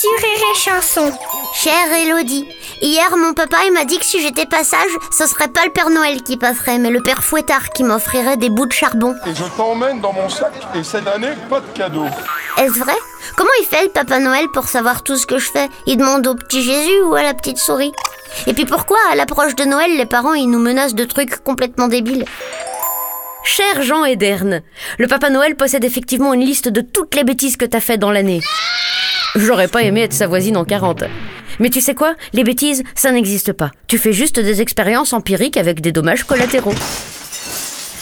sur Rire et Chanson. Chère Elodie, hier mon papa il m'a dit que si j'étais pas sage, ce serait pas le Père Noël qui passerait, mais le Père Fouettard qui m'offrirait des bouts de charbon. Et je t'emmène dans mon sac et cette année, pas de cadeau. Est-ce vrai? Comment il fait le Papa Noël pour savoir tout ce que je fais? Il demande au petit Jésus ou à la petite souris? Et puis pourquoi à l'approche de Noël, les parents ils nous menacent de trucs complètement débiles? Cher Jean Ederne, le Papa Noël possède effectivement une liste de toutes les bêtises que t'as fait dans l'année. J'aurais pas aimé être sa voisine en 40. Mais tu sais quoi? Les bêtises, ça n'existe pas. Tu fais juste des expériences empiriques avec des dommages collatéraux.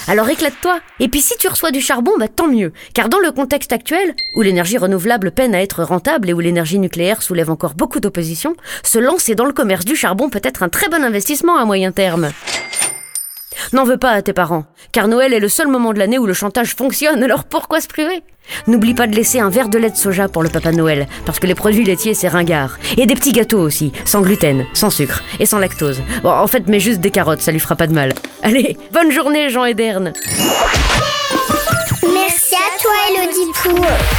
Alors éclate-toi. Et puis si tu reçois du charbon, bah tant mieux. Car dans le contexte actuel, où l'énergie renouvelable peine à être rentable et où l'énergie nucléaire soulève encore beaucoup d'opposition, se lancer dans le commerce du charbon peut être un très bon investissement à moyen terme. N'en veux pas à tes parents, car Noël est le seul moment de l'année où le chantage fonctionne, alors pourquoi se priver? N'oublie pas de laisser un verre de lait de soja pour le Papa Noël, parce que les produits laitiers c'est ringard. Et des petits gâteaux aussi, sans gluten, sans sucre et sans lactose. Bon, en fait, mets juste des carottes, ça lui fera pas de mal. Allez, bonne journée Jean Ederne Merci à toi Elodie Pour